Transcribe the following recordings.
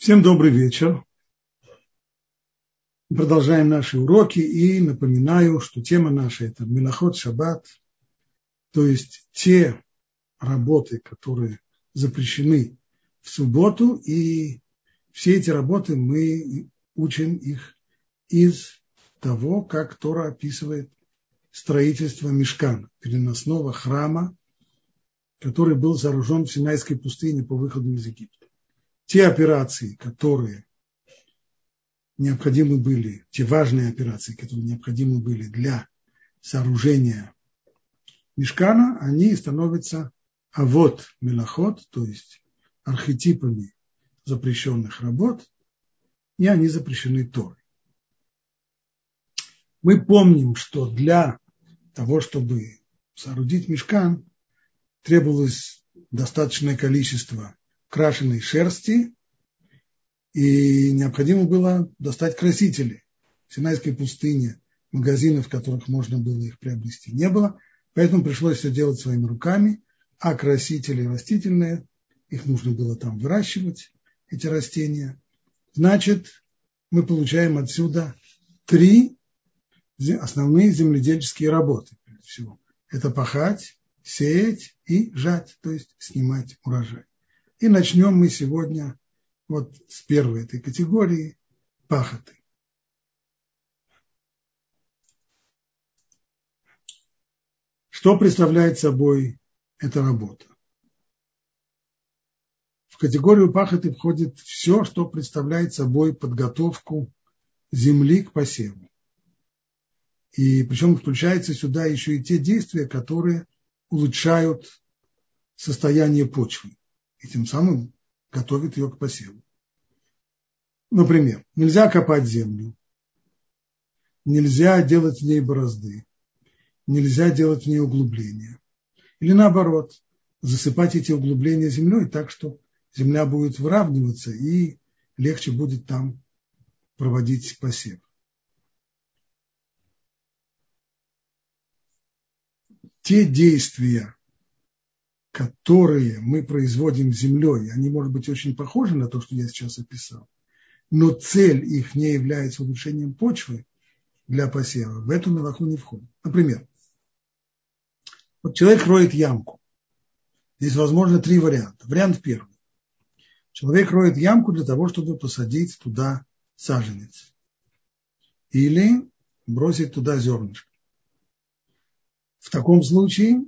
Всем добрый вечер. Продолжаем наши уроки и напоминаю, что тема наша – это Милоход Шаббат, то есть те работы, которые запрещены в субботу, и все эти работы мы учим их из того, как Тора описывает строительство мешкана, переносного храма, который был сооружен в Синайской пустыне по выходу из Египта те операции, которые необходимы были, те важные операции, которые необходимы были для сооружения мешкана, они становятся а вот мелоход, то есть архетипами запрещенных работ, и они запрещены Торой. Мы помним, что для того, чтобы соорудить мешкан, требовалось достаточное количество крашеной шерсти, и необходимо было достать красители. В Синайской пустыне магазинов, в которых можно было их приобрести, не было, поэтому пришлось все делать своими руками, а красители растительные, их нужно было там выращивать, эти растения. Значит, мы получаем отсюда три основные земледельческие работы, всего. Это пахать, сеять и жать, то есть снимать урожай. И начнем мы сегодня вот с первой этой категории пахоты. Что представляет собой эта работа? В категорию пахоты входит все, что представляет собой подготовку земли к посеву. И причем включается сюда еще и те действия, которые улучшают состояние почвы и тем самым готовит ее к посеву. Например, нельзя копать землю, нельзя делать в ней борозды, нельзя делать в ней углубления. Или наоборот, засыпать эти углубления землей так, что земля будет выравниваться и легче будет там проводить посев. Те действия, которые мы производим землей, они, может быть, очень похожи на то, что я сейчас описал, но цель их не является улучшением почвы для посева, в эту мелаху не входит. Например, вот человек роет ямку. Здесь возможно три варианта. Вариант первый. Человек роет ямку для того, чтобы посадить туда саженец. Или бросить туда зернышко. В таком случае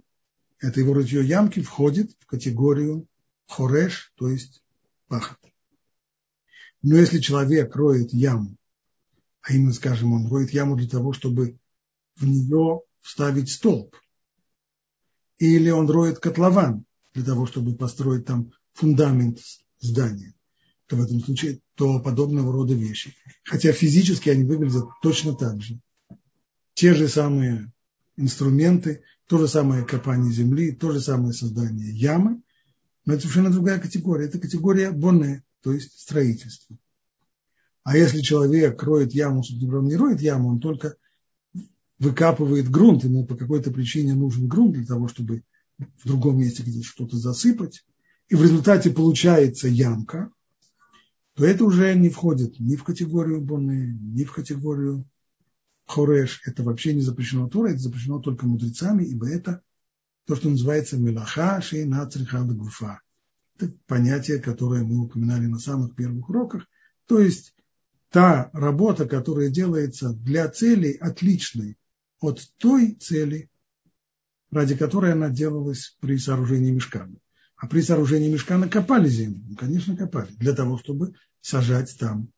это его рытье ямки входит в категорию хореш, то есть пахот. Но если человек роет яму, а именно, скажем, он роет яму для того, чтобы в нее вставить столб, или он роет котлован для того, чтобы построить там фундамент здания, то в этом случае то подобного рода вещи. Хотя физически они выглядят точно так же. Те же самые инструменты, то же самое копание земли, то же самое создание ямы, но это совершенно другая категория. Это категория бонне, то есть строительство. А если человек роет яму, он не роет яму, он только выкапывает грунт, ему по какой-то причине нужен грунт для того, чтобы в другом месте где-то что-то засыпать, и в результате получается ямка, то это уже не входит ни в категорию бонны, ни в категорию хореш, это вообще не запрещено Торой, это запрещено только мудрецами, ибо это то, что называется мелаха шейна црихада гуфа. Это понятие, которое мы упоминали на самых первых уроках. То есть та работа, которая делается для цели отличной от той цели, ради которой она делалась при сооружении мешкана. А при сооружении мешкана копали землю? Ну, конечно, копали. Для того, чтобы сажать там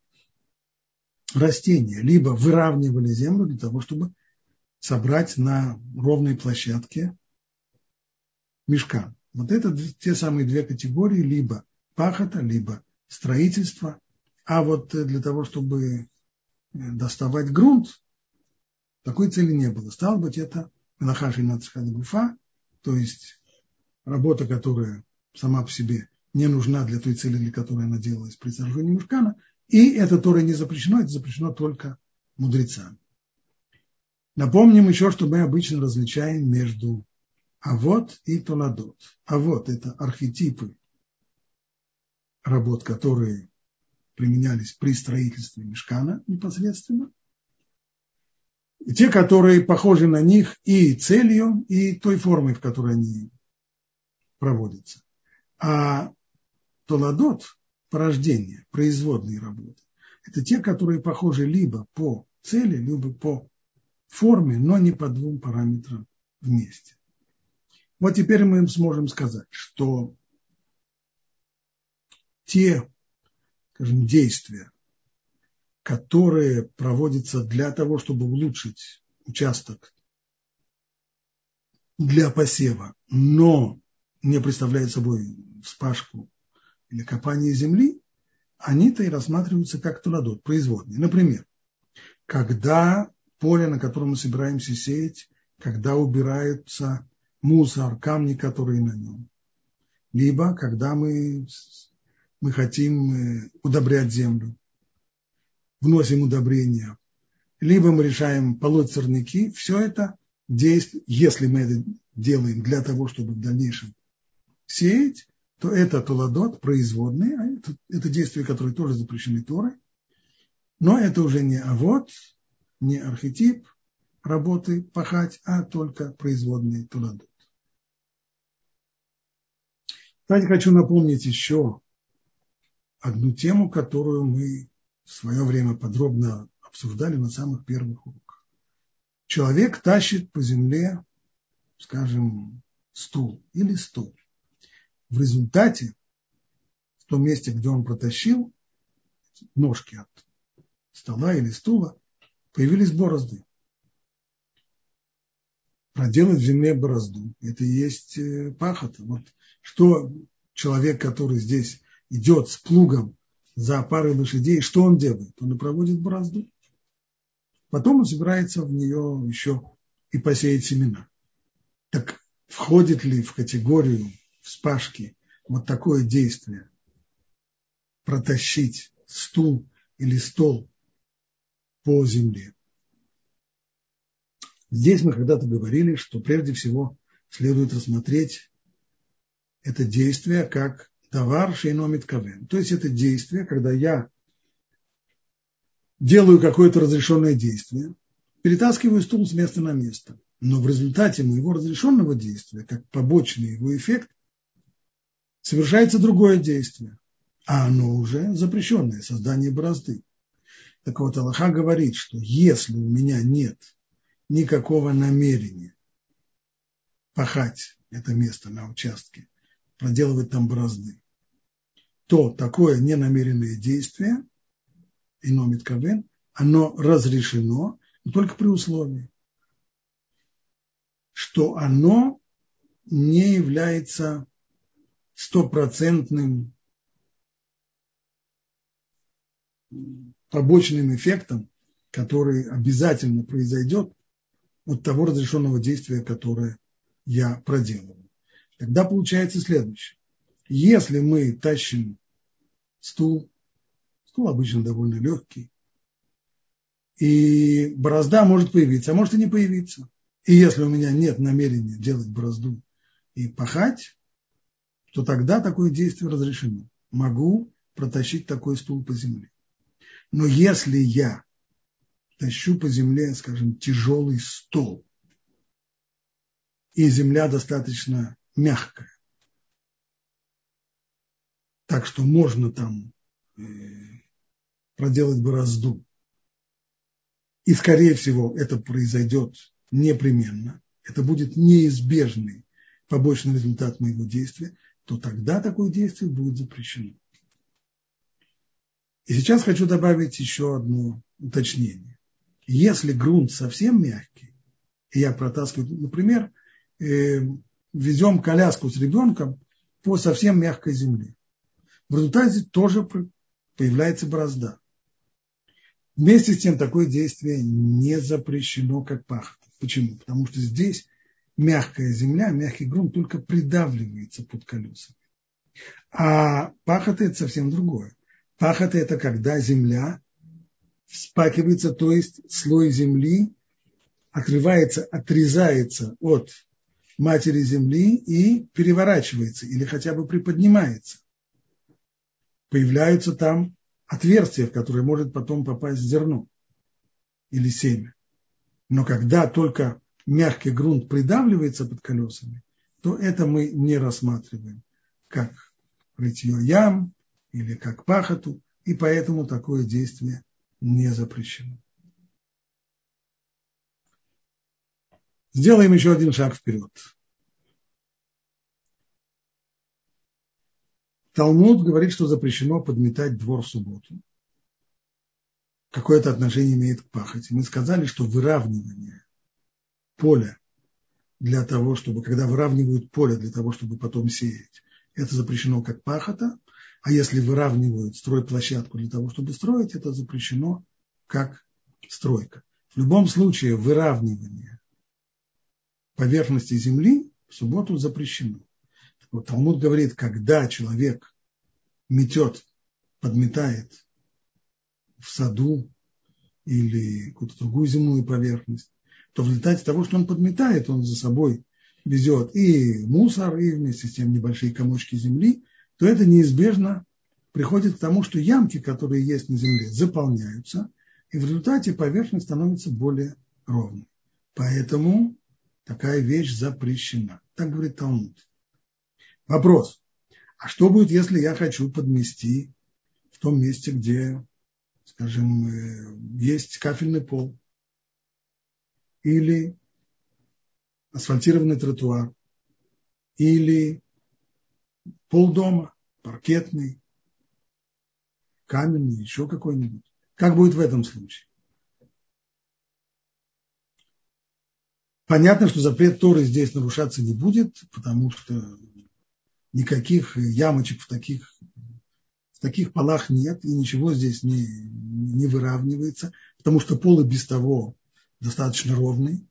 растения, либо выравнивали землю для того, чтобы собрать на ровной площадке мешка. Вот это те самые две категории, либо пахота, либо строительство. А вот для того, чтобы э, доставать грунт, такой цели не было. Стало быть, это Мелахаши Нацхадгуфа, то есть работа, которая сама по себе не нужна для той цели, для которой она делалась при сооружении мешкана, и это Тора не запрещено, это запрещено только мудрецам. Напомним еще, что мы обычно различаем между авод и толадот. Авод – это архетипы работ, которые применялись при строительстве мешкана непосредственно, и те, которые похожи на них и целью, и той формой, в которой они проводятся. А толадот, порождение, производные работы, это те, которые похожи либо по цели, либо по форме, но не по двум параметрам вместе. Вот теперь мы сможем сказать, что те, скажем, действия, которые проводятся для того, чтобы улучшить участок для посева, но не представляют собой вспашку или копание земли, они-то и рассматриваются как туладот, производные. Например, когда поле, на котором мы собираемся сеять, когда убирается мусор, камни, которые на нем. Либо когда мы, мы хотим э, удобрять землю, вносим удобрения. Либо мы решаем полоть сорняки. Все это действие, если мы это делаем для того, чтобы в дальнейшем сеять, то это толадот, производные, а это, действия, которые тоже запрещены Торой. Но это уже не авод, не архетип работы пахать, а только производные туладот. Кстати, хочу напомнить еще одну тему, которую мы в свое время подробно обсуждали на самых первых уроках. Человек тащит по земле, скажем, стул или стул. В результате, в том месте, где он протащил ножки от стола или стула, появились борозды. Проделать в земле борозду – это и есть э, пахота. Вот что человек, который здесь идет с плугом за парой лошадей, что он делает? Он и проводит борозду. Потом он собирается в нее еще и посеять семена. Так входит ли в категорию вспашки вот такое действие? Протащить стул или стол по земле. Здесь мы когда-то говорили, что прежде всего следует рассмотреть это действие как товар шейномит кавен. То есть это действие, когда я делаю какое-то разрешенное действие, перетаскиваю стул с места на место. Но в результате моего разрешенного действия, как побочный его эффект, совершается другое действие, а оно уже запрещенное, создание борозды. Так вот, Аллаха говорит, что если у меня нет никакого намерения пахать это место на участке, проделывать там борозды, то такое ненамеренное действие, иномит кавен, оно разрешено, но только при условии, что оно не является стопроцентным побочным эффектом, который обязательно произойдет от того разрешенного действия, которое я проделываю. Тогда получается следующее. Если мы тащим стул, стул обычно довольно легкий, и борозда может появиться, а может и не появиться. И если у меня нет намерения делать борозду и пахать, то тогда такое действие разрешено. Могу протащить такой стул по земле. Но если я тащу по земле, скажем, тяжелый стол, и земля достаточно мягкая, так что можно там э, проделать борозду. И, скорее всего, это произойдет непременно. Это будет неизбежный побочный результат моего действия, то тогда такое действие будет запрещено. И сейчас хочу добавить еще одно уточнение. Если грунт совсем мягкий, и я протаскиваю, например, э, везем коляску с ребенком по совсем мягкой земле, в результате тоже появляется борозда. Вместе с тем такое действие не запрещено как пахота. Почему? Потому что здесь мягкая земля, мягкий грунт только придавливается под колесами. А пахота – это совсем другое. Пахота – это когда земля вспакивается, то есть слой земли отрывается, отрезается от матери земли и переворачивается или хотя бы приподнимается появляются там отверстие, в которое может потом попасть зерно или семя. Но когда только мягкий грунт придавливается под колесами, то это мы не рассматриваем как рытье ям или как пахоту, и поэтому такое действие не запрещено. Сделаем еще один шаг вперед. Талмуд говорит, что запрещено подметать двор в субботу. Какое это отношение имеет к пахоте? Мы сказали, что выравнивание поля для того, чтобы, когда выравнивают поле для того, чтобы потом сеять, это запрещено как пахота, а если выравнивают стройплощадку для того, чтобы строить, это запрещено как стройка. В любом случае выравнивание поверхности земли в субботу запрещено. Вот Талмуд говорит, когда человек метет, подметает в саду или какую-то другую земную поверхность, то в результате того, что он подметает, он за собой везет и мусор, и вместе с тем небольшие комочки земли, то это неизбежно приходит к тому, что ямки, которые есть на земле, заполняются, и в результате поверхность становится более ровной. Поэтому такая вещь запрещена. Так говорит Талмуд. Вопрос. А что будет, если я хочу подмести в том месте, где, скажем, э, есть кафельный пол или асфальтированный тротуар или пол дома, паркетный, каменный, еще какой-нибудь. Как будет в этом случае? Понятно, что запрет Торы здесь нарушаться не будет, потому что никаких ямочек в таких, в таких полах нет, и ничего здесь не, не выравнивается, потому что пол и без того достаточно ровный.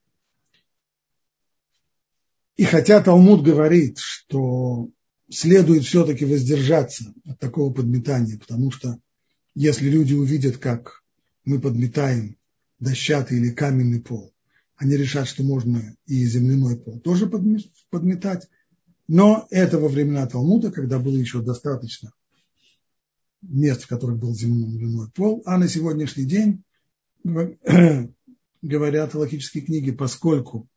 И хотя Талмуд говорит, что следует все-таки воздержаться от такого подметания, потому что если люди увидят, как мы подметаем дощатый или каменный пол, они решат, что можно и земляной пол тоже подметать. Но это во времена Талмуда, когда было еще достаточно мест, в которых был земляной пол, а на сегодняшний день, говорят логические книги, поскольку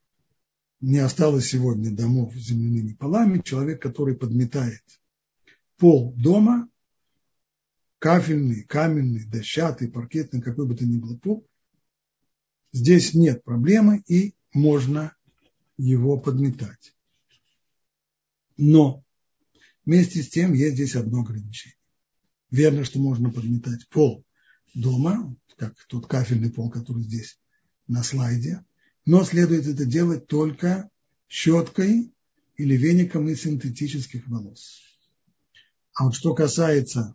не осталось сегодня домов с земляными полами, человек, который подметает пол дома, кафельный, каменный, дощатый, паркетный, какой бы то ни было пол, Здесь нет проблемы и можно его подметать. Но вместе с тем есть здесь одно ограничение. Верно, что можно подметать пол дома, как тот кафельный пол, который здесь на слайде, но следует это делать только щеткой или веником из синтетических волос. А вот что касается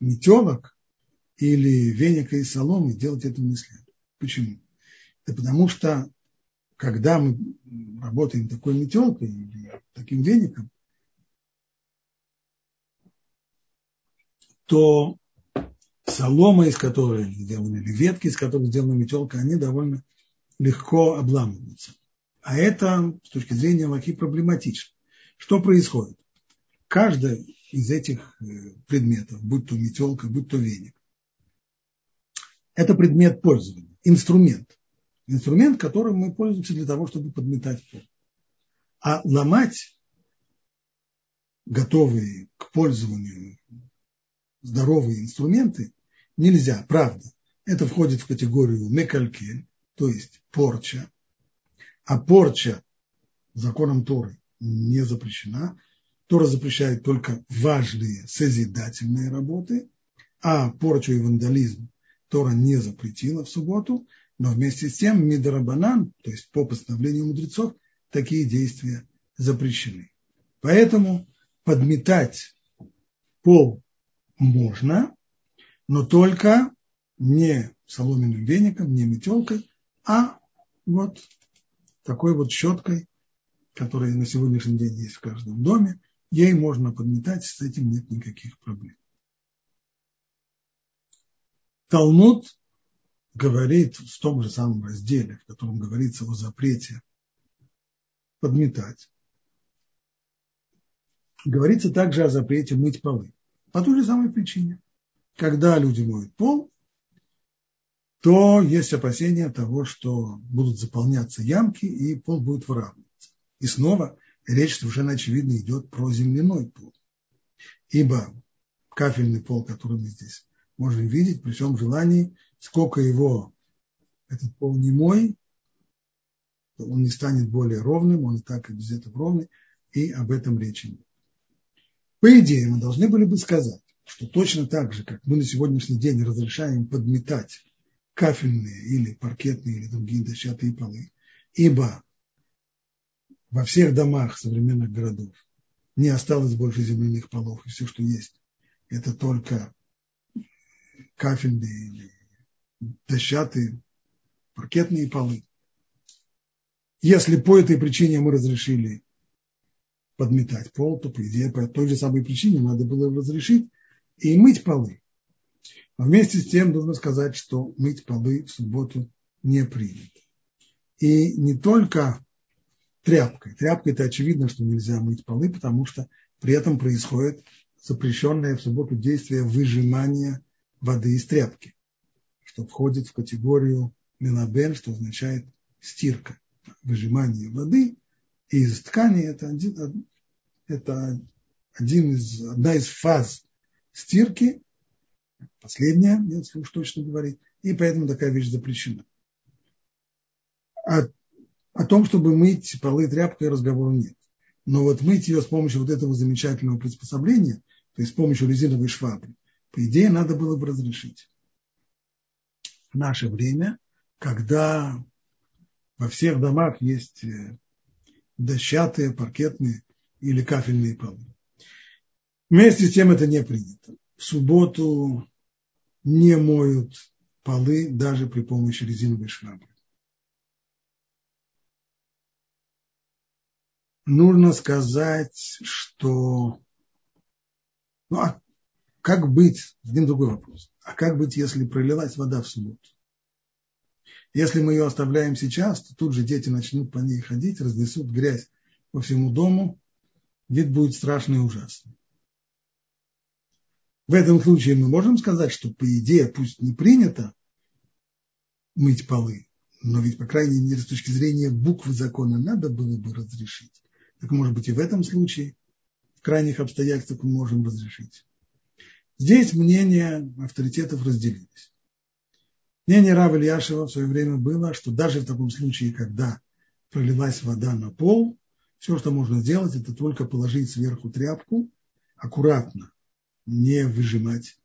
метелок или веника из соломы, делать это не следует. Почему? Да потому что, когда мы работаем такой метелкой или таким веником, то солома, из которой сделана, или ветки, из которых сделана метелка, они довольно легко обламываются. А это с точки зрения лаки проблематично. Что происходит? Каждый из этих э, предметов, будь то метелка, будь то веник, это предмет пользования, инструмент инструмент, которым мы пользуемся для того, чтобы подметать пол. А ломать готовые к пользованию здоровые инструменты нельзя, правда. Это входит в категорию мекалькель, то есть порча. А порча законом Торы не запрещена. Тора запрещает только важные созидательные работы, а порчу и вандализм Тора не запретила в субботу, но вместе с тем Мидарабанан, то есть по постановлению мудрецов, такие действия запрещены. Поэтому подметать пол можно, но только не соломенным веником, не метелкой, а вот такой вот щеткой, которая на сегодняшний день есть в каждом доме, ей можно подметать, с этим нет никаких проблем. Талмуд говорит в том же самом разделе, в котором говорится о запрете подметать, говорится также о запрете мыть полы. По той же самой причине. Когда люди моют пол, то есть опасения того, что будут заполняться ямки и пол будет выравниваться. И снова речь совершенно очевидно идет про земляной пол. Ибо кафельный пол, который мы здесь можем видеть, при всем желании, сколько его этот пол не мой, он не станет более ровным, он и так и без этого ровный, и об этом речи нет. По идее, мы должны были бы сказать, что точно так же, как мы на сегодняшний день разрешаем подметать кафельные или паркетные или другие дощатые полы, ибо во всех домах современных городов не осталось больше земляных полов, и все, что есть, это только кафельные или дощатые паркетные полы. Если по этой причине мы разрешили подметать пол, то, по идее, по той же самой причине надо было разрешить и мыть полы. Но вместе с тем нужно сказать, что мыть полы в субботу не принято. И не только тряпкой. Тряпкой это очевидно, что нельзя мыть полы, потому что при этом происходит запрещенное в субботу действие выжимания воды из тряпки, что входит в категорию мелабен, что означает стирка. Выжимание воды из ткани – это, один, это один из, одна из фаз стирки, последняя, если уж точно говорить, и поэтому такая вещь запрещена. О, о том, чтобы мыть полы тряпкой, разговора нет. Но вот мыть ее с помощью вот этого замечательного приспособления, то есть с помощью резиновой швабры, по идее, надо было бы разрешить. В наше время, когда во всех домах есть э, дощатые, паркетные или кафельные полы. Вместе с тем это не принято. В субботу не моют полы даже при помощи резиновой швабры. Нужно сказать, что... Ну, а как быть? Один другой вопрос. А как быть, если пролилась вода в субботу? Если мы ее оставляем сейчас, то тут же дети начнут по ней ходить, разнесут грязь по всему дому. Вид будет страшный и ужасный. В этом случае мы можем сказать, что по идее, пусть не принято мыть полы, но ведь, по крайней мере, с точки зрения буквы закона надо было бы разрешить. Так может быть и в этом случае, в крайних обстоятельствах мы можем разрешить. Здесь мнения авторитетов разделились. Мнение Рава Ильяшева в свое время было, что даже в таком случае, когда пролилась вода на пол, все, что можно сделать, это только положить сверху тряпку, аккуратно, не выжимать,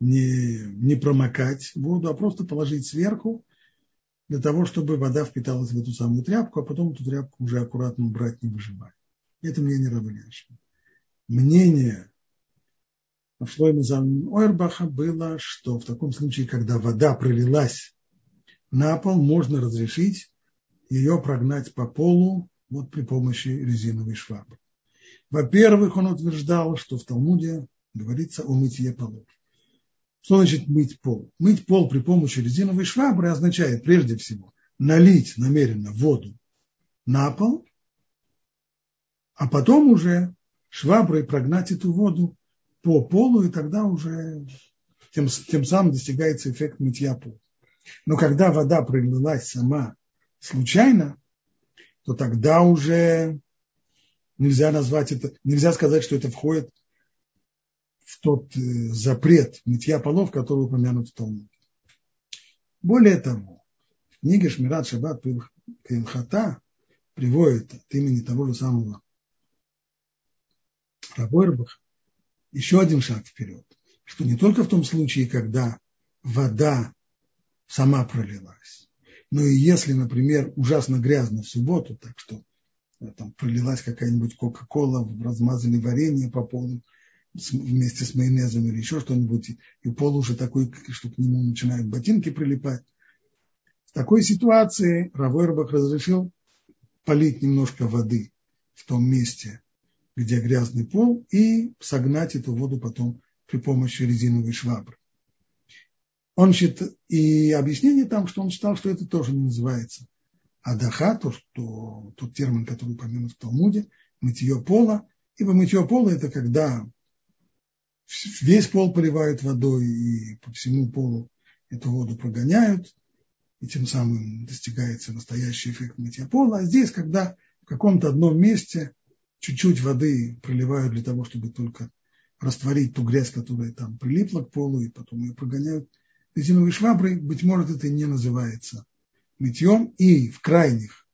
не, не промокать воду, а просто положить сверху, для того, чтобы вода впиталась в эту самую тряпку, а потом эту тряпку уже аккуратно убрать, не выжимать. Это мнение Рава Ильяшева. Мнение Шлойма Ойрбаха было, что в таком случае, когда вода пролилась на пол, можно разрешить ее прогнать по полу вот при помощи резиновой швабры. Во-первых, он утверждал, что в Талмуде говорится о мытье полов. Что значит мыть пол? Мыть пол при помощи резиновой швабры означает прежде всего налить намеренно воду на пол, а потом уже шваброй прогнать эту воду по полу, и тогда уже тем, тем самым достигается эффект мытья пола. Но когда вода пролилась сама случайно, то тогда уже нельзя назвать это, нельзя сказать, что это входит в тот э, запрет мытья полов, который упомянут в Талмуде. Более того, в книге Шмират Шаббат Каимхата приводит от имени того же самого Рабойрбаха, еще один шаг вперед, что не только в том случае, когда вода сама пролилась, но и если, например, ужасно грязно в субботу, так что э, там пролилась какая-нибудь Кока-Кола, размазали варенье по полу вместе с майонезом или еще что-нибудь, и пол уже такой, что к нему начинают ботинки прилипать. В такой ситуации Равойрбах разрешил полить немножко воды в том месте, где грязный пол, и согнать эту воду потом при помощи резиновой швабры. Он считает, и объяснение там, что он считал, что это тоже не называется адаха, то, что, тот термин, который упомянут в Талмуде, мытье пола, ибо мытье пола – это когда весь пол поливают водой и по всему полу эту воду прогоняют, и тем самым достигается настоящий эффект мытья пола. А здесь, когда в каком-то одном месте чуть-чуть воды проливают для того, чтобы только растворить ту грязь, которая там прилипла к полу, и потом ее прогоняют резиновой шваброй, быть может, это не называется мытьем. И в крайних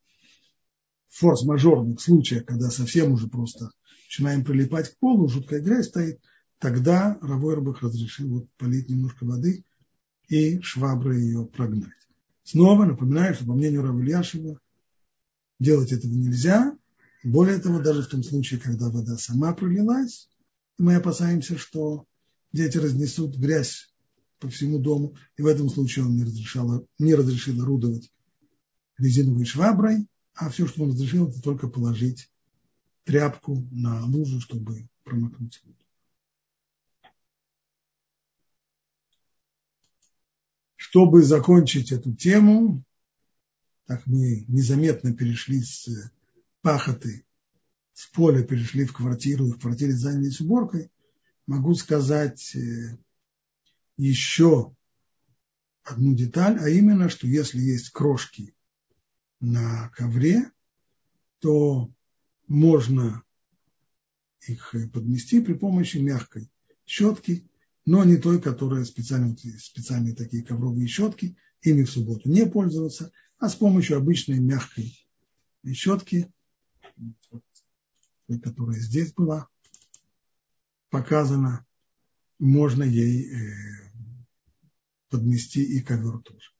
форс-мажорных случаях, когда совсем уже просто начинаем прилипать к полу, жуткая грязь стоит, тогда Равойрбах разрешил вот полить немножко воды и шваброй ее прогнать. Снова напоминаю, что по мнению Равильяшева делать этого нельзя. Более того, даже в том случае, когда вода сама пролилась, мы опасаемся, что дети разнесут грязь по всему дому, и в этом случае он не разрешал, не разрешил орудовать резиновой шваброй, а все, что он разрешил, это только положить тряпку на лужу, чтобы промокнуть воду. Чтобы закончить эту тему, так мы незаметно перешли с пахоты, с поля перешли в квартиру, в квартире занялись уборкой, могу сказать э, еще одну деталь, а именно, что если есть крошки на ковре, то можно их подмести при помощи мягкой щетки, но не той, которая специально, специальные такие ковровые щетки, ими в субботу не пользоваться, а с помощью обычной мягкой щетки, которая здесь была показана, можно ей э, подмести и ковер тоже.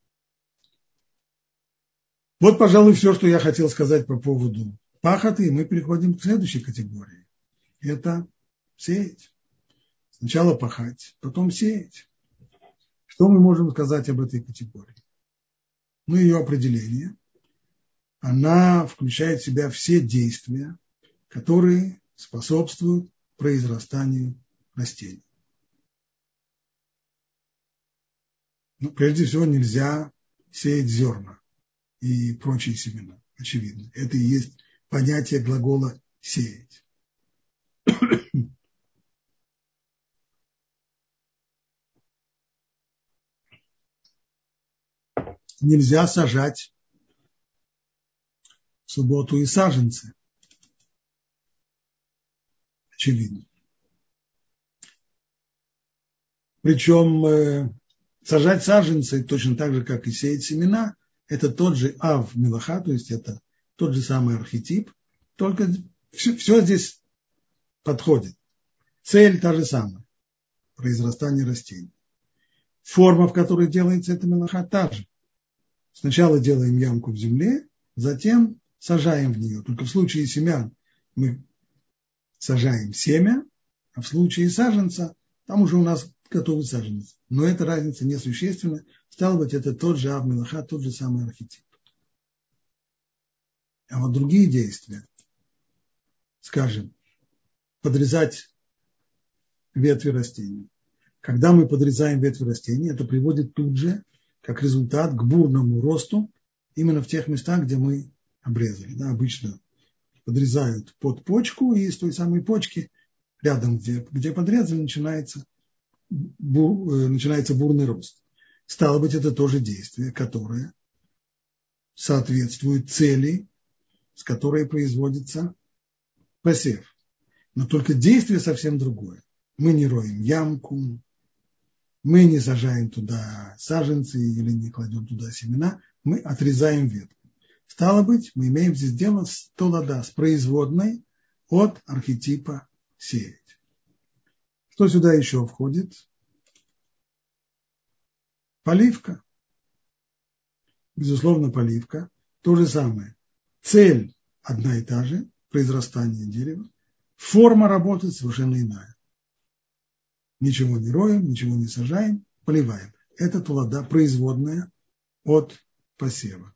Вот, пожалуй, все, что я хотел сказать по поводу пахоты, и мы переходим к следующей категории. Это сеять. Сначала пахать, потом сеять. Что мы можем сказать об этой категории? Ну, ее определение. Она включает в себя все действия, которые способствуют произрастанию растений. Ну, прежде всего, нельзя сеять зерна и прочие семена, очевидно. Это и есть понятие глагола «сеять». Нельзя сажать в субботу и саженцы. Очевидно. Причем э, сажать саженцы точно так же, как и сеять семена, это тот же ав милаха, то есть это тот же самый архетип, только все, все здесь подходит. Цель та же самая – произрастание растений. Форма, в которой делается эта мелаха, та же. Сначала делаем ямку в земле, затем сажаем в нее. Только в случае семян мы сажаем семя, а в случае саженца там уже у нас готовый саженец. Но эта разница несущественна. Стало быть, это тот же Авмелаха, тот же самый архетип. А вот другие действия, скажем, подрезать ветви растений. Когда мы подрезаем ветви растений, это приводит тут же, как результат, к бурному росту именно в тех местах, где мы обрезали. Да, обычно подрезают под почку, и с той самой почки рядом, где, где подрезали, начинается бур, э, начинается бурный рост. Стало быть, это тоже действие, которое соответствует цели, с которой производится посев. Но только действие совсем другое. Мы не роем ямку, мы не сажаем туда саженцы или не кладем туда семена, мы отрезаем ветку. Стало быть, мы имеем здесь дело с толода, с производной от архетипа сеять. Что сюда еще входит? Поливка. Безусловно, поливка. То же самое. Цель одна и та же, произрастание дерева. Форма работы совершенно иная. Ничего не роем, ничего не сажаем, поливаем. Это тулада производная от посева.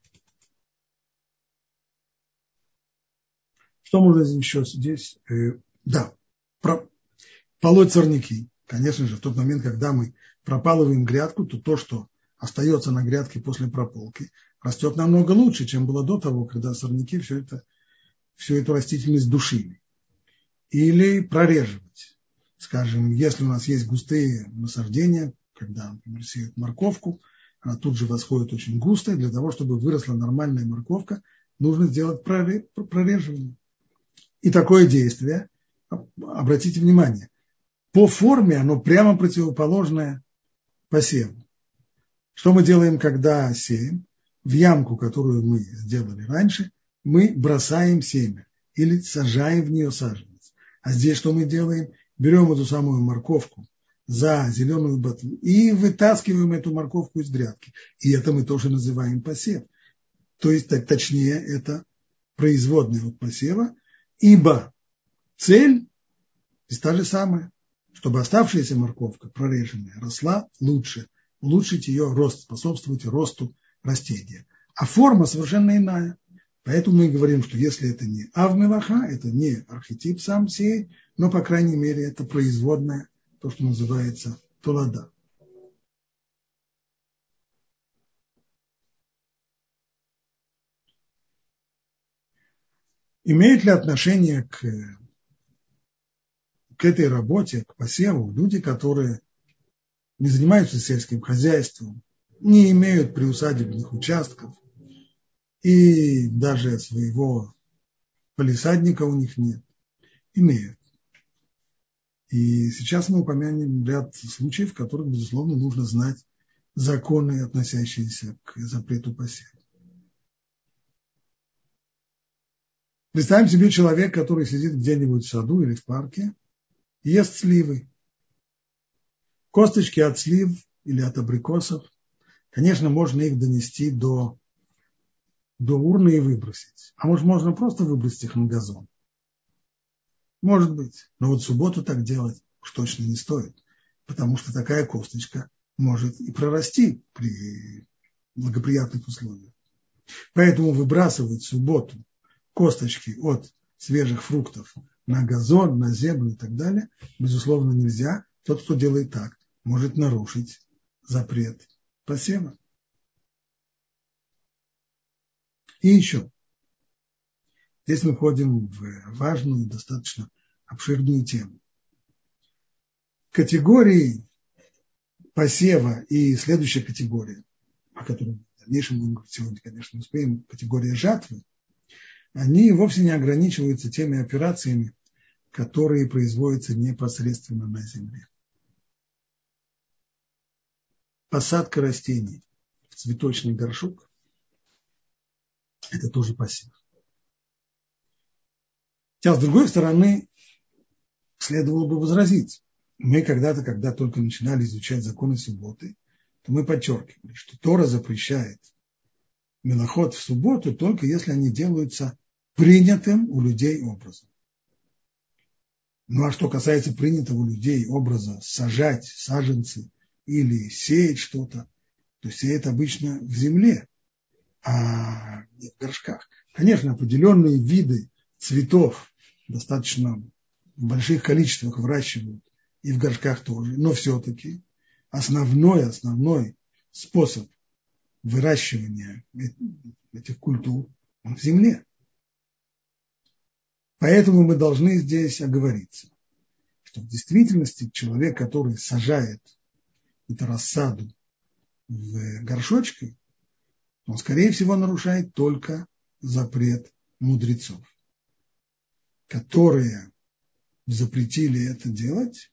Что можно еще здесь? Э, да, про, полоть сорняки. Конечно же, в тот момент, когда мы пропалываем грядку, то то, что остается на грядке после прополки, растет намного лучше, чем было до того, когда сорняки все это, всю эту растительность душили. Или прореживать. Скажем, если у нас есть густые насаждения, когда, например, сеют морковку, она тут же восходит очень густо, для того, чтобы выросла нормальная морковка, нужно сделать прореживание. И такое действие, обратите внимание, по форме оно прямо противоположное посеву. Что мы делаем, когда сеем? В ямку, которую мы сделали раньше, мы бросаем семя или сажаем в нее саженец. А здесь что мы делаем? Берем эту самую морковку за зеленую ботву и вытаскиваем эту морковку из грядки. И это мы тоже называем посев. То есть, точнее, это производная от посева, ибо цель та же самая, чтобы оставшаяся морковка, прореженная, росла лучше, улучшить ее рост, способствовать росту растения. А форма совершенно иная. Поэтому мы говорим, что если это не авмелаха, это не архетип сам сей, но, по крайней мере, это производная, то, что называется толада. Имеет ли отношение к, к этой работе, к посеву, люди, которые не занимаются сельским хозяйством, не имеют приусадебных участков, и даже своего полисадника у них нет. Имеют. И сейчас мы упомянем ряд случаев, в которых, безусловно, нужно знать законы, относящиеся к запрету посева. Представим себе человек, который сидит где-нибудь в саду или в парке, ест сливы. Косточки от слив или от абрикосов, конечно, можно их донести до до урны и выбросить. А может, можно просто выбросить их на газон? Может быть. Но вот в субботу так делать уж точно не стоит. Потому что такая косточка может и прорасти при благоприятных условиях. Поэтому выбрасывать в субботу косточки от свежих фруктов на газон, на землю и так далее, безусловно, нельзя. Тот, кто делает так, может нарушить запрет посева. И еще. Здесь мы входим в важную, достаточно обширную тему. Категории посева и следующая категория, о которой в дальнейшем мы сегодня, конечно, успеем, категория жатвы, они вовсе не ограничиваются теми операциями, которые производятся непосредственно на земле. Посадка растений в цветочный горшок это тоже пассив. Хотя, с другой стороны, следовало бы возразить. Мы когда-то, когда только начинали изучать законы субботы, то мы подчеркивали, что Тора запрещает мелоход в субботу только если они делаются принятым у людей образом. Ну а что касается принятого у людей образа сажать саженцы или сеять что-то, то сеять обычно в земле, а не в горшках. Конечно, определенные виды цветов достаточно в больших количествах выращивают и в горшках тоже, но все-таки основной, основной способ выращивания этих культур в земле. Поэтому мы должны здесь оговориться, что в действительности человек, который сажает эту рассаду в горшочке, он, скорее всего, нарушает только запрет мудрецов, которые запретили это делать,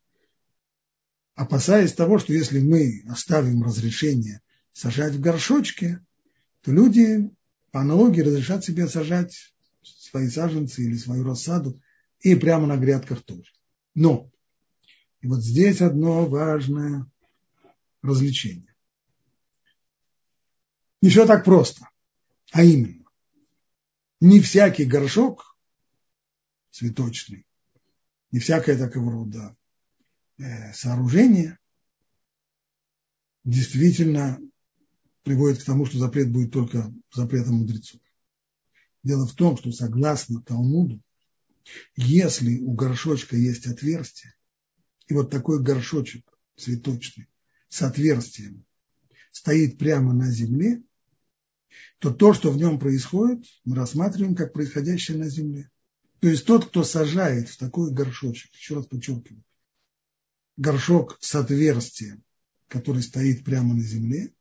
опасаясь того, что если мы оставим разрешение сажать в горшочке, то люди по аналогии разрешат себе сажать свои саженцы или свою рассаду и прямо на грядках тоже. Но и вот здесь одно важное развлечение. Не все так просто. А именно, не всякий горшок цветочный, не всякое такого рода э, сооружение действительно приводит к тому, что запрет будет только запретом мудрецов. Дело в том, что согласно Талмуду, если у горшочка есть отверстие, и вот такой горшочек цветочный с отверстием стоит прямо на земле, то то, что в нем происходит, мы рассматриваем как происходящее на земле. То есть тот, кто сажает в такой горшочек, еще раз подчеркиваю, горшок с отверстием, который стоит прямо на земле,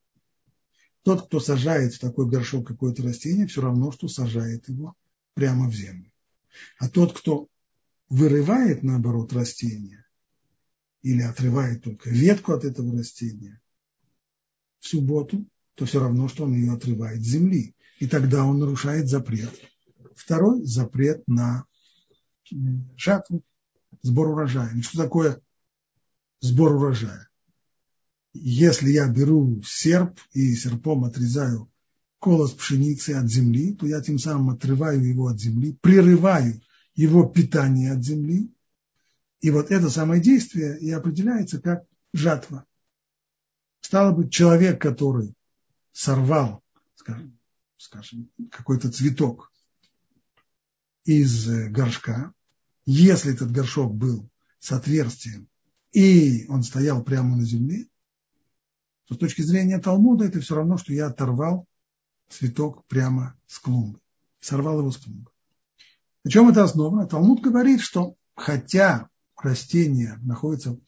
тот, кто сажает в такой горшок какое-то растение, все равно, что сажает его прямо в землю. А тот, кто вырывает, наоборот, растение или отрывает только ветку от этого растения в субботу, то все равно, что он ее отрывает с земли. И тогда он нарушает запрет. Второй запрет на жатву, сбор урожая. И что такое сбор урожая? Если я беру серп и серпом отрезаю колос пшеницы от земли, то я тем самым отрываю его от земли, прерываю его питание от земли. И вот это самое действие и определяется как жатва. Стало быть, человек, который сорвал, скажем, скажем какой-то цветок из горшка, если этот горшок был с отверстием, и он стоял прямо на земле, то с точки зрения Талмуда это все равно, что я оторвал цветок прямо с клумбы, сорвал его с клумбы. На чем это основано? Талмуд говорит, что хотя растение находится в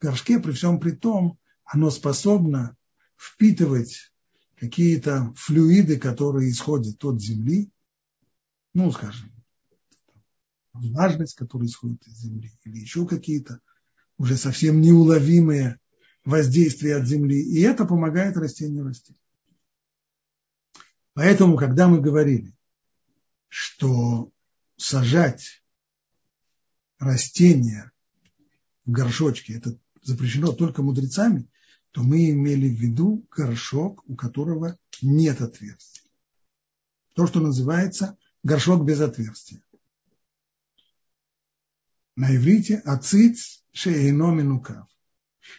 горшке, при всем при том, оно способно впитывать какие-то флюиды, которые исходят от земли, ну, скажем, влажность, которая исходит из земли, или еще какие-то уже совсем неуловимые воздействия от земли, и это помогает растению расти. Поэтому, когда мы говорили, что сажать растения в горшочке, это запрещено только мудрецами, то мы имели в виду горшок, у которого нет отверстия. То, что называется горшок без отверстия. На иврите ациц шеино минукав.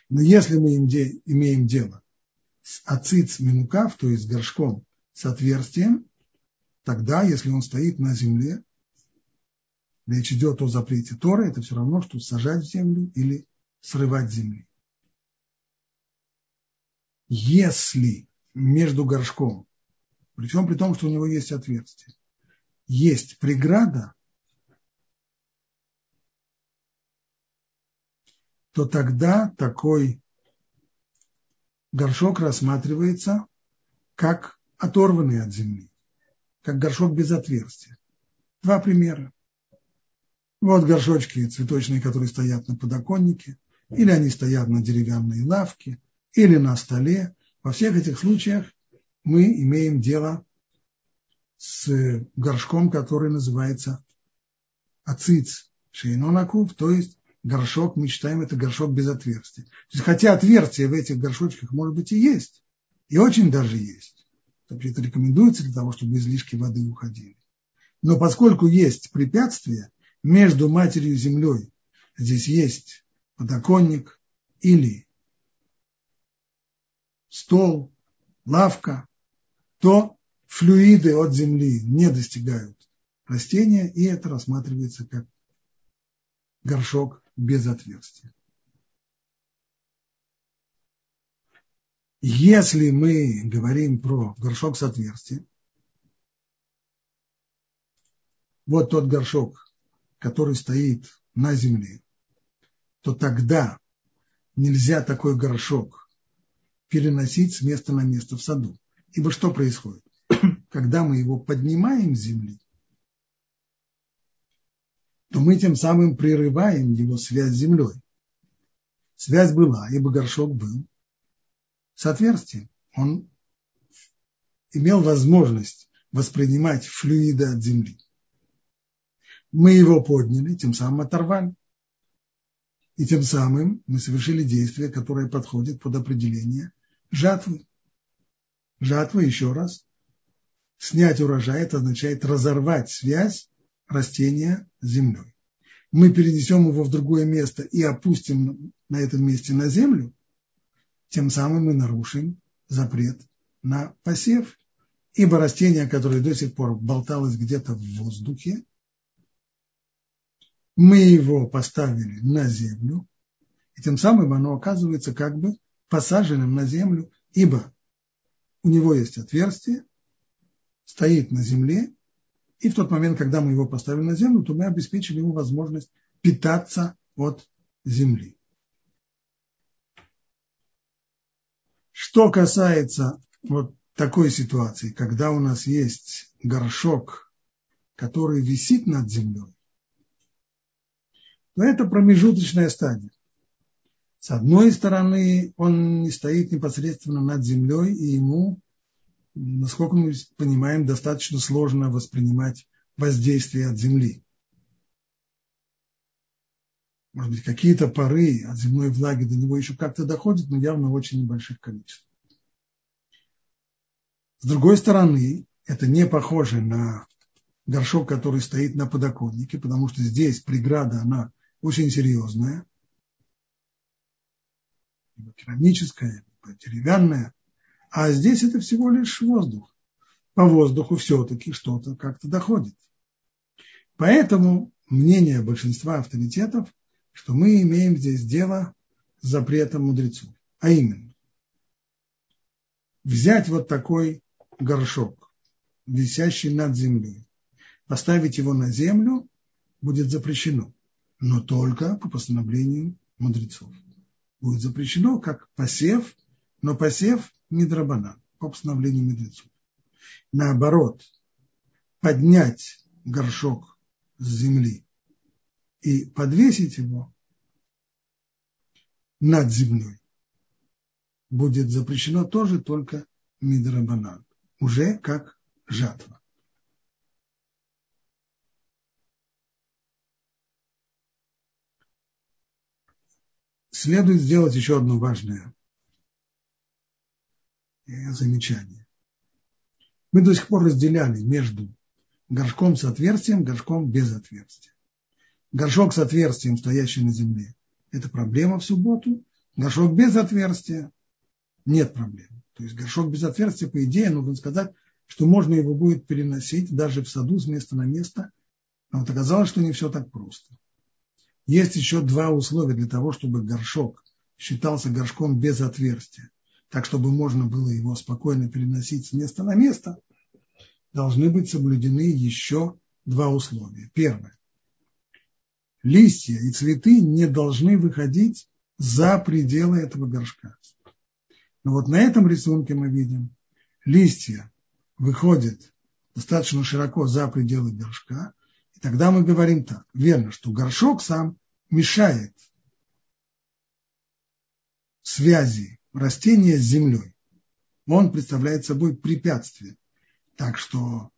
Но если мы имеем дело с ациц минукав, то есть горшком с отверстием, тогда, если он стоит на земле, речь идет о запрете Торы, это все равно, что сажать в землю или срывать земли. Если между горшком, причем при том, что у него есть отверстие, есть преграда, то тогда такой горшок рассматривается как оторванный от земли, как горшок без отверстия. Два примера. Вот горшочки цветочные, которые стоят на подоконнике, или они стоят на деревянной лавке, или на столе. Во всех этих случаях мы имеем дело с горшком, который называется ациц шейнонакуб, то есть горшок, мы считаем это горшок без отверстия. То есть, хотя отверстия в этих горшочках, может быть, и есть, и очень даже есть. Это рекомендуется для того, чтобы излишки воды уходили. Но поскольку есть препятствия между матерью и землей, здесь есть подоконник или стол, лавка, то флюиды от земли не достигают растения, и это рассматривается как горшок без отверстия. Если мы говорим про горшок с отверстием, вот тот горшок, который стоит на земле, то тогда нельзя такой горшок переносить с места на место в саду. Ибо что происходит? Когда мы его поднимаем с земли, то мы тем самым прерываем его связь с землей. Связь была, ибо горшок был с отверстием. Он имел возможность воспринимать флюиды от земли. Мы его подняли, тем самым оторвали. И тем самым мы совершили действие, которое подходит под определение жатвы. Жатва, еще раз, снять урожай, это означает разорвать связь растения с землей. Мы перенесем его в другое место и опустим на этом месте на землю, тем самым мы нарушим запрет на посев. Ибо растение, которое до сих пор болталось где-то в воздухе, мы его поставили на землю, и тем самым оно оказывается как бы посаженным на землю, ибо у него есть отверстие, стоит на земле, и в тот момент, когда мы его поставили на землю, то мы обеспечили ему возможность питаться от земли. Что касается вот такой ситуации, когда у нас есть горшок, который висит над землей, то это промежуточная стадия. С одной стороны, он не стоит непосредственно над землей, и ему, насколько мы понимаем, достаточно сложно воспринимать воздействие от земли. Может быть, какие-то пары от земной влаги до него еще как-то доходят, но явно в очень небольших количествах. С другой стороны, это не похоже на горшок, который стоит на подоконнике, потому что здесь преграда, она очень серьезная, либо керамическая, либо деревянная, а здесь это всего лишь воздух. По воздуху все-таки что-то как-то доходит. Поэтому мнение большинства авторитетов, что мы имеем здесь дело с запретом мудрецов. А именно, взять вот такой горшок, висящий над землей, поставить его на землю будет запрещено, но только по постановлению мудрецов. Будет запрещено как посев, но посев не драбана, по постановлению мудрецов. Наоборот, поднять горшок с земли и подвесить его над землей будет запрещено тоже только мидрабанан уже как жатва. Следует сделать еще одно важное замечание. Мы до сих пор разделяли между горшком с отверстием, горшком без отверстия. Горшок с отверстием, стоящий на земле, это проблема в субботу. Горшок без отверстия – нет проблем. То есть горшок без отверстия, по идее, нужно сказать, что можно его будет переносить даже в саду с места на место. Но вот оказалось, что не все так просто. Есть еще два условия для того, чтобы горшок считался горшком без отверстия, так чтобы можно было его спокойно переносить с места на место, должны быть соблюдены еще два условия. Первое. Листья и цветы не должны выходить за пределы этого горшка. Но вот на этом рисунке мы видим, листья выходят достаточно широко за пределы горшка, тогда мы говорим так, верно, что горшок сам мешает связи растения с землей. Он представляет собой препятствие. Так что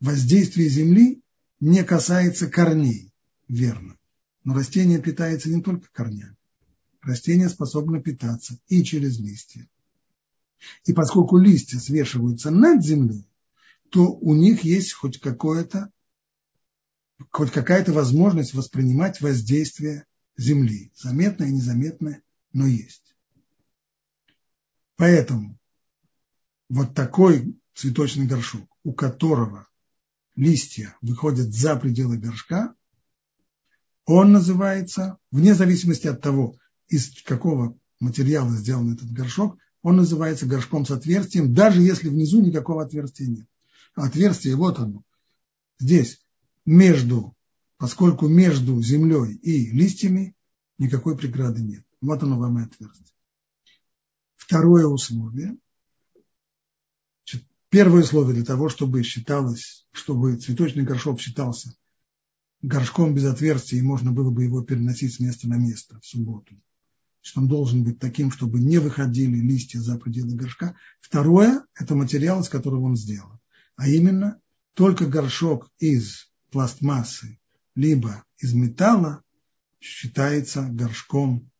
воздействие земли не касается корней, верно. Но растение питается не только корнями. Растение способно питаться и через листья, и поскольку листья свешиваются над землей, то у них есть хоть какое-то хоть какая-то возможность воспринимать воздействие Земли. Заметное и незаметное, но есть. Поэтому вот такой цветочный горшок, у которого листья выходят за пределы горшка, он называется, вне зависимости от того, из какого материала сделан этот горшок, он называется горшком с отверстием, даже если внизу никакого отверстия нет. отверстие, вот оно, здесь, между, поскольку между землей и листьями никакой преграды нет. Вот оно вам и отверстие. Второе условие. Первое условие для того, чтобы считалось, чтобы цветочный горшок считался горшком без отверстия, и можно было бы его переносить с места на место в субботу что он должен быть таким, чтобы не выходили листья за пределы горшка. Второе – это материал, из которого он сделан. А именно, только горшок из пластмассы либо из металла считается горшком,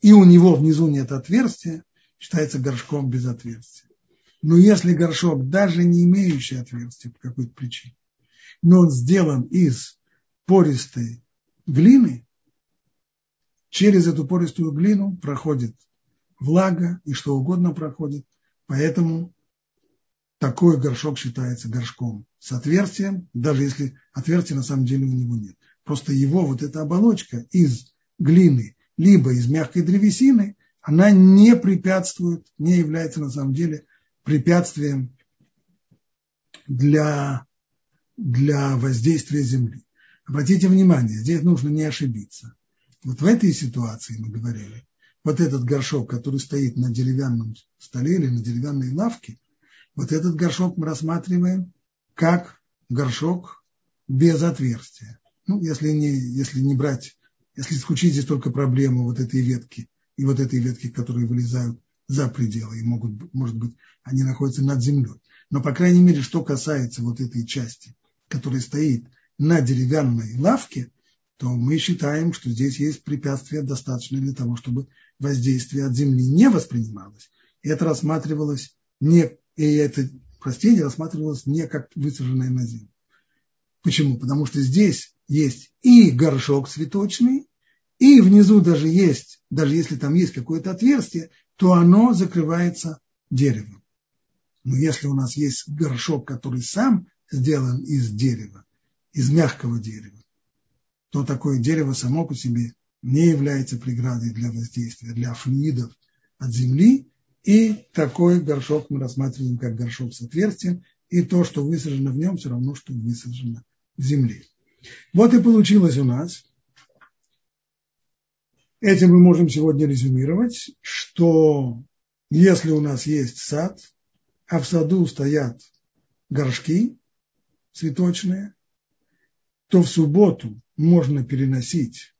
и у него внизу нет отверстия, считается горшком без отверстия. Но если горшок, даже не имеющий отверстия по какой-то причине, но он сделан из пористой глины, через эту пористую глину проходит влага и что угодно проходит. Поэтому такой горшок считается горшком с отверстием, даже если отверстия на самом деле у него нет. Просто его вот эта оболочка из глины, либо из мягкой древесины, она не препятствует, не является на самом деле препятствием для, для воздействия земли. Обратите внимание, здесь нужно не ошибиться. Вот в этой ситуации мы говорили, вот этот горшок, который стоит на деревянном столе или на деревянной лавке, вот этот горшок мы рассматриваем как горшок без отверстия. Ну, если не, если не брать, если исключить здесь только проблему вот этой ветки и вот этой ветки, которые вылезают за пределы, и могут, может быть, они находятся над землей. Но, по крайней мере, что касается вот этой части, которая стоит на деревянной лавке, то мы считаем, что здесь есть препятствие достаточно для того, чтобы воздействие от земли не воспринималось. И это рассматривалось не, и это растение рассматривалось не как высаженное на землю. Почему? Потому что здесь есть и горшок цветочный, и внизу даже есть, даже если там есть какое-то отверстие, то оно закрывается деревом. Но если у нас есть горшок, который сам сделан из дерева, из мягкого дерева, то такое дерево само по себе не является преградой для воздействия, для флюидов от земли, и такой горшок мы рассматриваем как горшок с отверстием, и то, что высажено в нем, все равно, что высажено в земле. Вот и получилось у нас. Этим мы можем сегодня резюмировать, что если у нас есть сад, а в саду стоят горшки цветочные, то в субботу можно переносить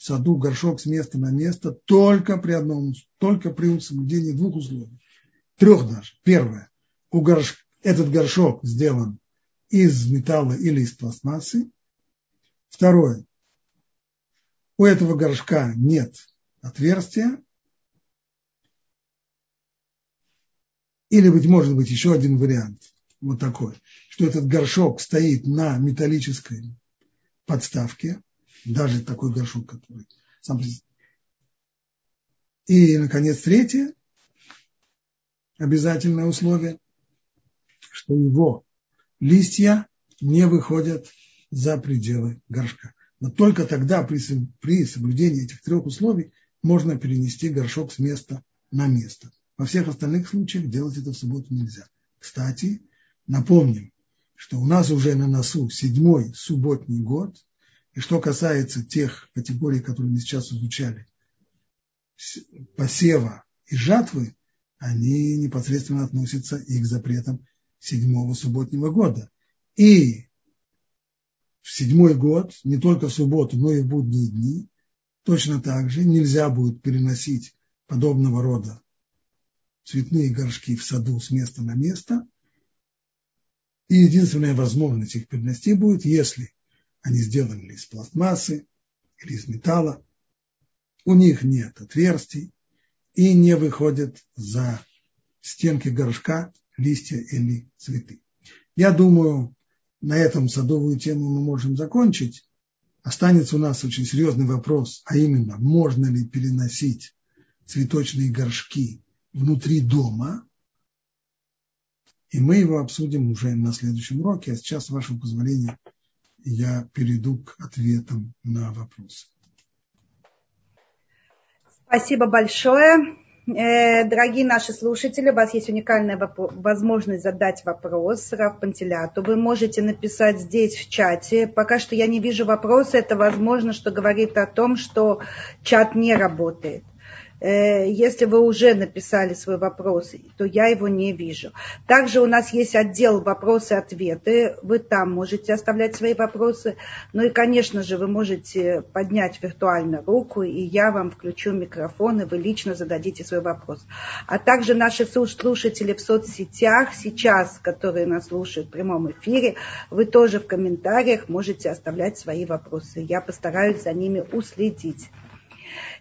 саду горшок с места на место только при одном, только при соблюдении двух условий. Трех даже. Первое. У горш... Этот горшок сделан из металла или из пластмассы. Второе. У этого горшка нет отверстия. Или, быть может быть, еще один вариант, вот такой, что этот горшок стоит на металлической подставке, даже такой горшок, который сам И, наконец, третье обязательное условие, что его листья не выходят за пределы горшка. Но только тогда при, при соблюдении этих трех условий можно перенести горшок с места на место. Во всех остальных случаях делать это в субботу нельзя. Кстати, напомним, что у нас уже на носу седьмой субботний год, и что касается тех категорий, которые мы сейчас изучали, посева и жатвы, они непосредственно относятся и к запретам седьмого субботнего года. И в седьмой год, не только в субботу, но и в будние дни, точно так же нельзя будет переносить подобного рода цветные горшки в саду с места на место. И единственная возможность их перенести будет, если они сделаны из пластмассы или из металла, у них нет отверстий и не выходят за стенки горшка листья или цветы. Я думаю, на этом садовую тему мы можем закончить. Останется у нас очень серьезный вопрос, а именно, можно ли переносить цветочные горшки внутри дома. И мы его обсудим уже на следующем уроке. А сейчас, с вашего позволения, я перейду к ответам на вопросы. Спасибо большое. Э, дорогие наши слушатели, у вас есть уникальная возможность задать вопрос Рав Пантеляту. Вы можете написать здесь в чате. Пока что я не вижу вопроса. Это возможно, что говорит о том, что чат не работает. Э, если вы уже написали свой вопрос, то я его не вижу. Также у нас есть отдел вопросы-ответы. Вы там можете оставлять свои вопросы. Ну и, конечно же, вы можете поднять виртуально руку, и я вам включу микрофон, и вы лично зададите свой вопрос. А также наши слушатели в соцсетях сейчас, которые нас слушают в прямом эфире, вы тоже в комментариях можете оставлять свои вопросы. Я постараюсь за ними уследить.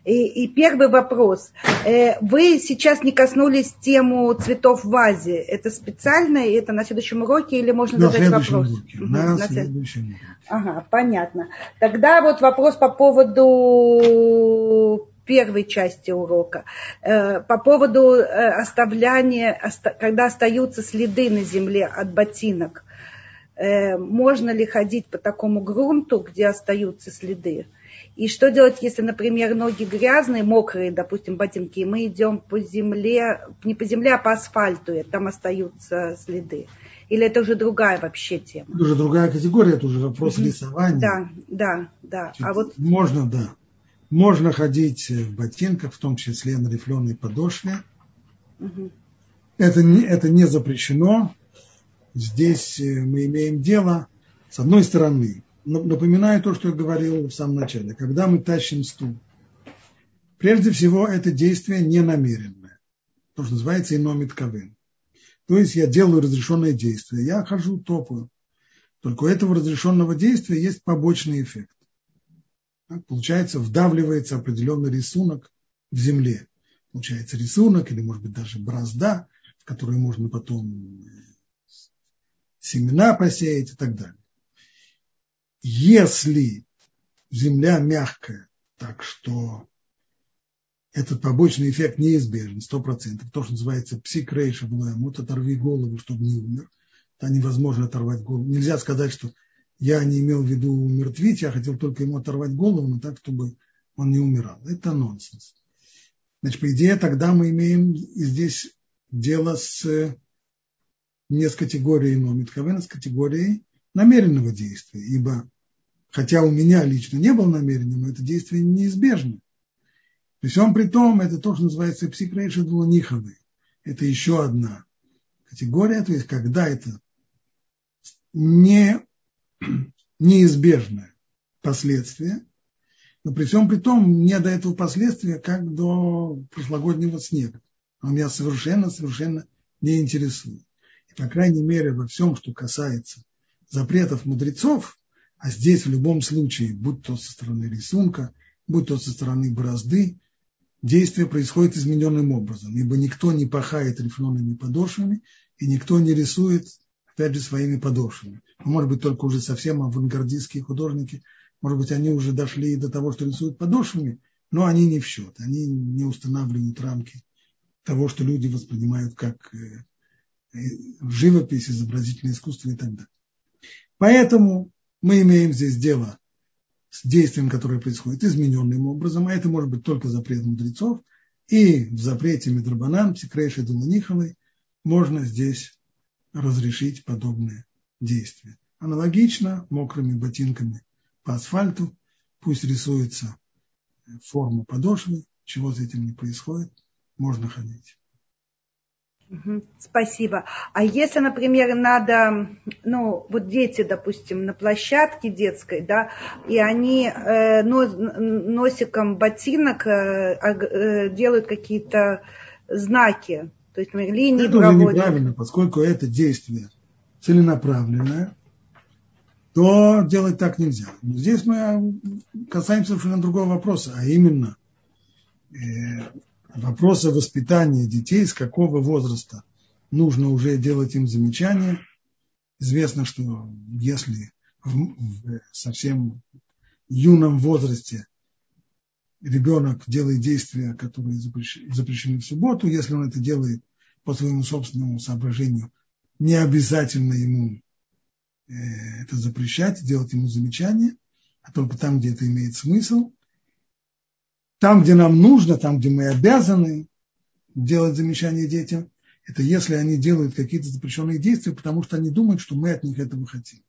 И, и первый вопрос. Э, вы сейчас не коснулись тему цветов в вазе. Это специально, и это на следующем уроке или можно на задать вопрос? Уроке. На, на следующем уроке. Ага, понятно. Тогда вот вопрос по поводу первой части урока. Э, по поводу э, оставляния, когда остаются следы на земле от ботинок. Можно ли ходить по такому грунту, где остаются следы? И что делать, если, например, ноги грязные, мокрые, допустим, ботинки, и мы идем по земле, не по земле, а по асфальту, и там остаются следы? Или это уже другая вообще тема? Это уже другая категория, это уже вопрос mm-hmm. рисования. Да, да, да. а вот... Можно, да. Можно ходить в ботинках, в том числе на рифленой подошве. Угу. Это, не, это не запрещено. Здесь э, мы имеем дело, с одной стороны, напоминаю то, что я говорил в самом начале, когда мы тащим стул, прежде всего это действие не намеренное, то, что называется иномит кавен. То есть я делаю разрешенное действие, я хожу, топаю. Только у этого разрешенного действия есть побочный эффект. Получается, вдавливается определенный рисунок в земле. Получается рисунок или, может быть, даже борозда, в которой можно потом семена посеять и так далее. Если земля мягкая, так что этот побочный эффект неизбежен, сто процентов, то, что называется псикрейша, вот оторви голову, чтобы не умер, это невозможно оторвать голову. Нельзя сказать, что я не имел в виду умертвить, я хотел только ему оторвать голову, но так, чтобы он не умирал. Это нонсенс. Значит, по идее, тогда мы имеем здесь дело с не с категорией номитхавена, с категорией намеренного действия. Ибо, хотя у меня лично не было намерения, но это действие неизбежно. При всем при том, это то, что называется психрейша двуниховы. Это еще одна категория, то есть когда это не неизбежное последствие, но при всем при том мне до этого последствия как до прошлогоднего снега. Он меня совершенно, совершенно не интересует. И, по крайней мере, во всем, что касается запретов мудрецов, а здесь в любом случае, будь то со стороны рисунка, будь то со стороны борозды, действие происходит измененным образом, ибо никто не пахает рифлеными подошвами, и никто не рисует опять же, своими подошвами. Может быть, только уже совсем авангардистские художники, может быть, они уже дошли до того, что рисуют подошвами, но они не в счет, они не устанавливают рамки того, что люди воспринимают как э, э, живопись, изобразительное искусство и так далее. Поэтому мы имеем здесь дело с действием, которое происходит измененным образом, а это может быть только запрет мудрецов, и в запрете Медрабанан, Псикрейши Думаниховой, можно здесь разрешить подобные действия. Аналогично мокрыми ботинками по асфальту пусть рисуется форма подошвы, чего с этим не происходит, можно ходить. Спасибо. А если, например, надо, ну, вот дети, допустим, на площадке детской, да, и они э, носиком ботинок э, э, делают какие-то знаки, то есть мы линии это проводим. уже неправильно, поскольку это действие целенаправленное, то делать так нельзя. Но здесь мы касаемся совершенно другого вопроса, а именно э, вопроса воспитания детей, с какого возраста нужно уже делать им замечания. Известно, что если в, в совсем юном возрасте ребенок делает действия, которые запрещены в субботу, если он это делает по своему собственному соображению, не обязательно ему э, это запрещать, делать ему замечания, а только там, где это имеет смысл. Там, где нам нужно, там, где мы обязаны делать замечания детям, это если они делают какие-то запрещенные действия, потому что они думают, что мы от них этого хотим.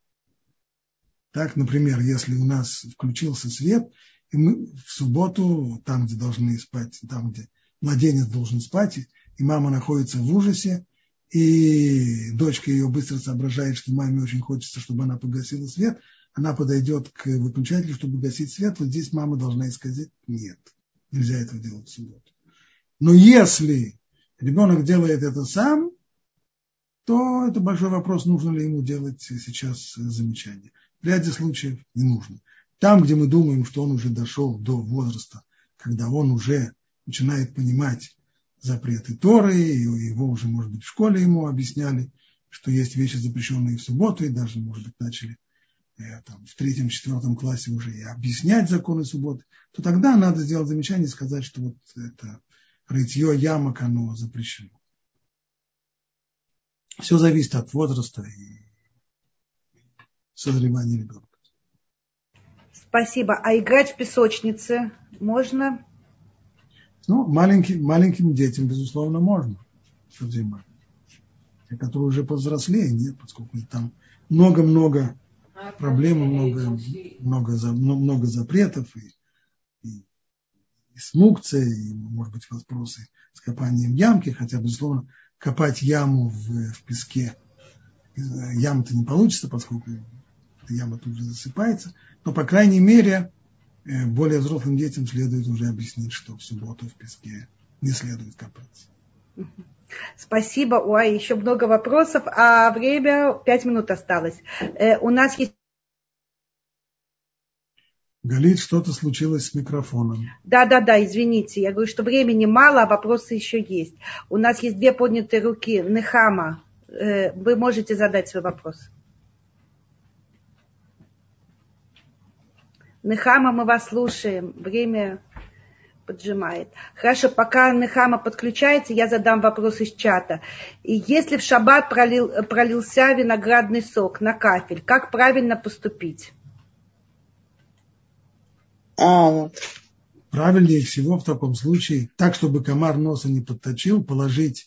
Так, например, если у нас включился свет, и мы в субботу, там, где должны спать, там, где младенец должен спать, и мама находится в ужасе, и дочка ее быстро соображает, что маме очень хочется, чтобы она погасила свет, она подойдет к выключателю, чтобы гасить свет, вот здесь мама должна сказать нет, нельзя этого делать в субботу. Но если ребенок делает это сам, то это большой вопрос, нужно ли ему делать сейчас замечание. В ряде случаев не нужно. Там, где мы думаем, что он уже дошел до возраста, когда он уже начинает понимать запреты Торы, и его уже, может быть, в школе ему объясняли, что есть вещи, запрещенные в субботу, и даже, может быть, начали там, в третьем, четвертом классе уже и объяснять законы субботы, то тогда надо сделать замечание и сказать, что вот это рытье ямок, оно запрещено. Все зависит от возраста и созревания ребенка. Спасибо. А играть в песочнице можно? Ну, маленьким, маленьким детям, безусловно, можно. Те, которые уже повзрослее, нет, поскольку там много-много проблем, много, много, много запретов. И, и смукция, и, может быть, вопросы с копанием ямки, хотя, безусловно, копать яму в, в песке, э, яма-то не получится, поскольку яма тут же засыпается, но, по крайней мере, э, более взрослым детям следует уже объяснить, что в субботу в песке не следует копаться. Спасибо. Ой, еще много вопросов, а время пять минут осталось. Э, у нас есть Галит, что-то случилось с микрофоном. Да, да, да, извините. Я говорю, что времени мало, а вопросы еще есть. У нас есть две поднятые руки. Нехама, э, вы можете задать свой вопрос. Нехама, мы вас слушаем. Время поджимает. Хорошо, пока Нехама подключается, я задам вопрос из чата. И если в шаббат пролил, пролился виноградный сок на кафель, как правильно поступить? А, вот. Правильнее всего в таком случае, так, чтобы комар носа не подточил, положить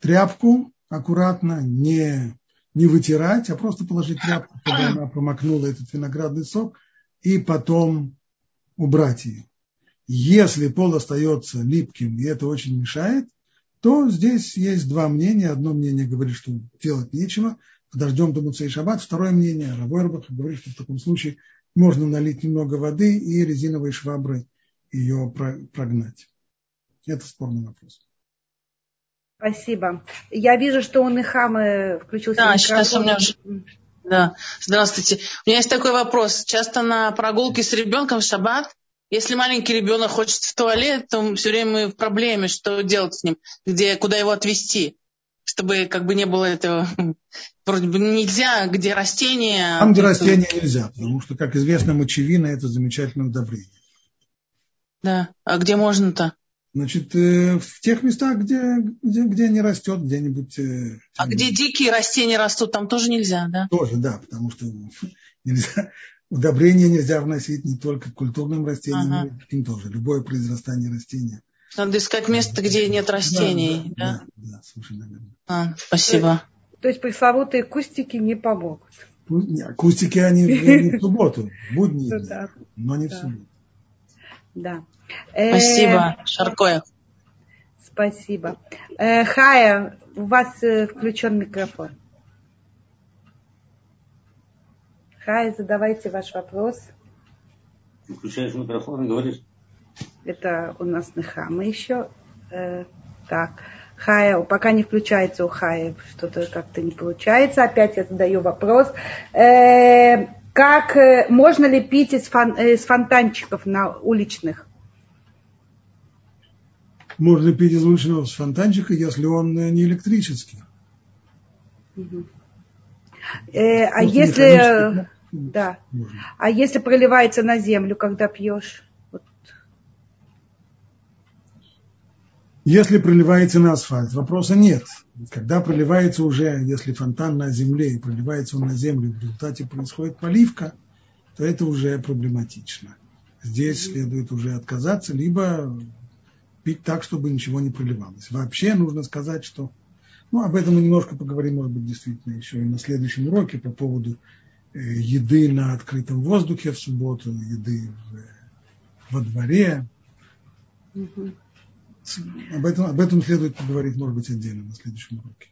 тряпку аккуратно, не, не вытирать, а просто положить тряпку, чтобы она промокнула этот виноградный сок, и потом убрать ее. Если пол остается липким, и это очень мешает, то здесь есть два мнения. Одно мнение говорит, что делать нечего, подождем до Муцей Шаббат. Второе мнение, Равойрбах говорит, что в таком случае можно налить немного воды и резиновой шваброй ее прогнать. Это спорный вопрос. Спасибо. Я вижу, что у Нехамы включился да, микрофон. Сейчас у меня уже... Да, здравствуйте. У меня есть такой вопрос. Часто на прогулке с ребенком в шаббат, если маленький ребенок хочет в туалет, то все время мы в проблеме, что делать с ним, где, куда его отвезти чтобы как бы не было этого, вроде бы нельзя, где растения. Там, где растения нельзя, потому что, как известно, мочевина – это замечательное удобрение. Да, а где можно-то? Значит, э, в тех местах, где, где, где не растет, где-нибудь... Э, а где дикие растения растут, там тоже нельзя, да? Тоже, да, потому что нельзя, удобрения нельзя вносить не только к культурным растениям, ага. но и тоже. Любое произрастание растения надо искать место, где нет растений. Да, да, да, да совершенно верно. А, спасибо. То есть пресловутые кустики не помогут. Кустики они не в субботу, в будни, но не в субботу. Да. Спасибо, э, Шаркоев. Спасибо. Э, Хая, у вас э, включен микрофон. Хая, задавайте ваш вопрос. Включаешь микрофон и говоришь. Это у нас Нехама еще. Э, так. Хая, пока не включается у Хая, что-то как-то не получается. Опять я задаю вопрос. Э, как э, можно ли пить из, фон, э, из фонтанчиков на уличных? Можно пить из уличного фонтанчика, если он э, не электрический. Угу. Э, а если, да, а если проливается на землю, когда пьешь? Если проливается на асфальт, вопроса нет. Когда проливается уже, если фонтан на земле и проливается он на землю, в результате происходит поливка, то это уже проблематично. Здесь следует уже отказаться, либо пить так, чтобы ничего не проливалось. Вообще нужно сказать, что... Ну, об этом мы немножко поговорим, может быть, действительно еще и на следующем уроке по поводу еды на открытом воздухе в субботу, еды в, во дворе. Угу. Об этом, об этом следует поговорить, может быть, отдельно на следующем уроке.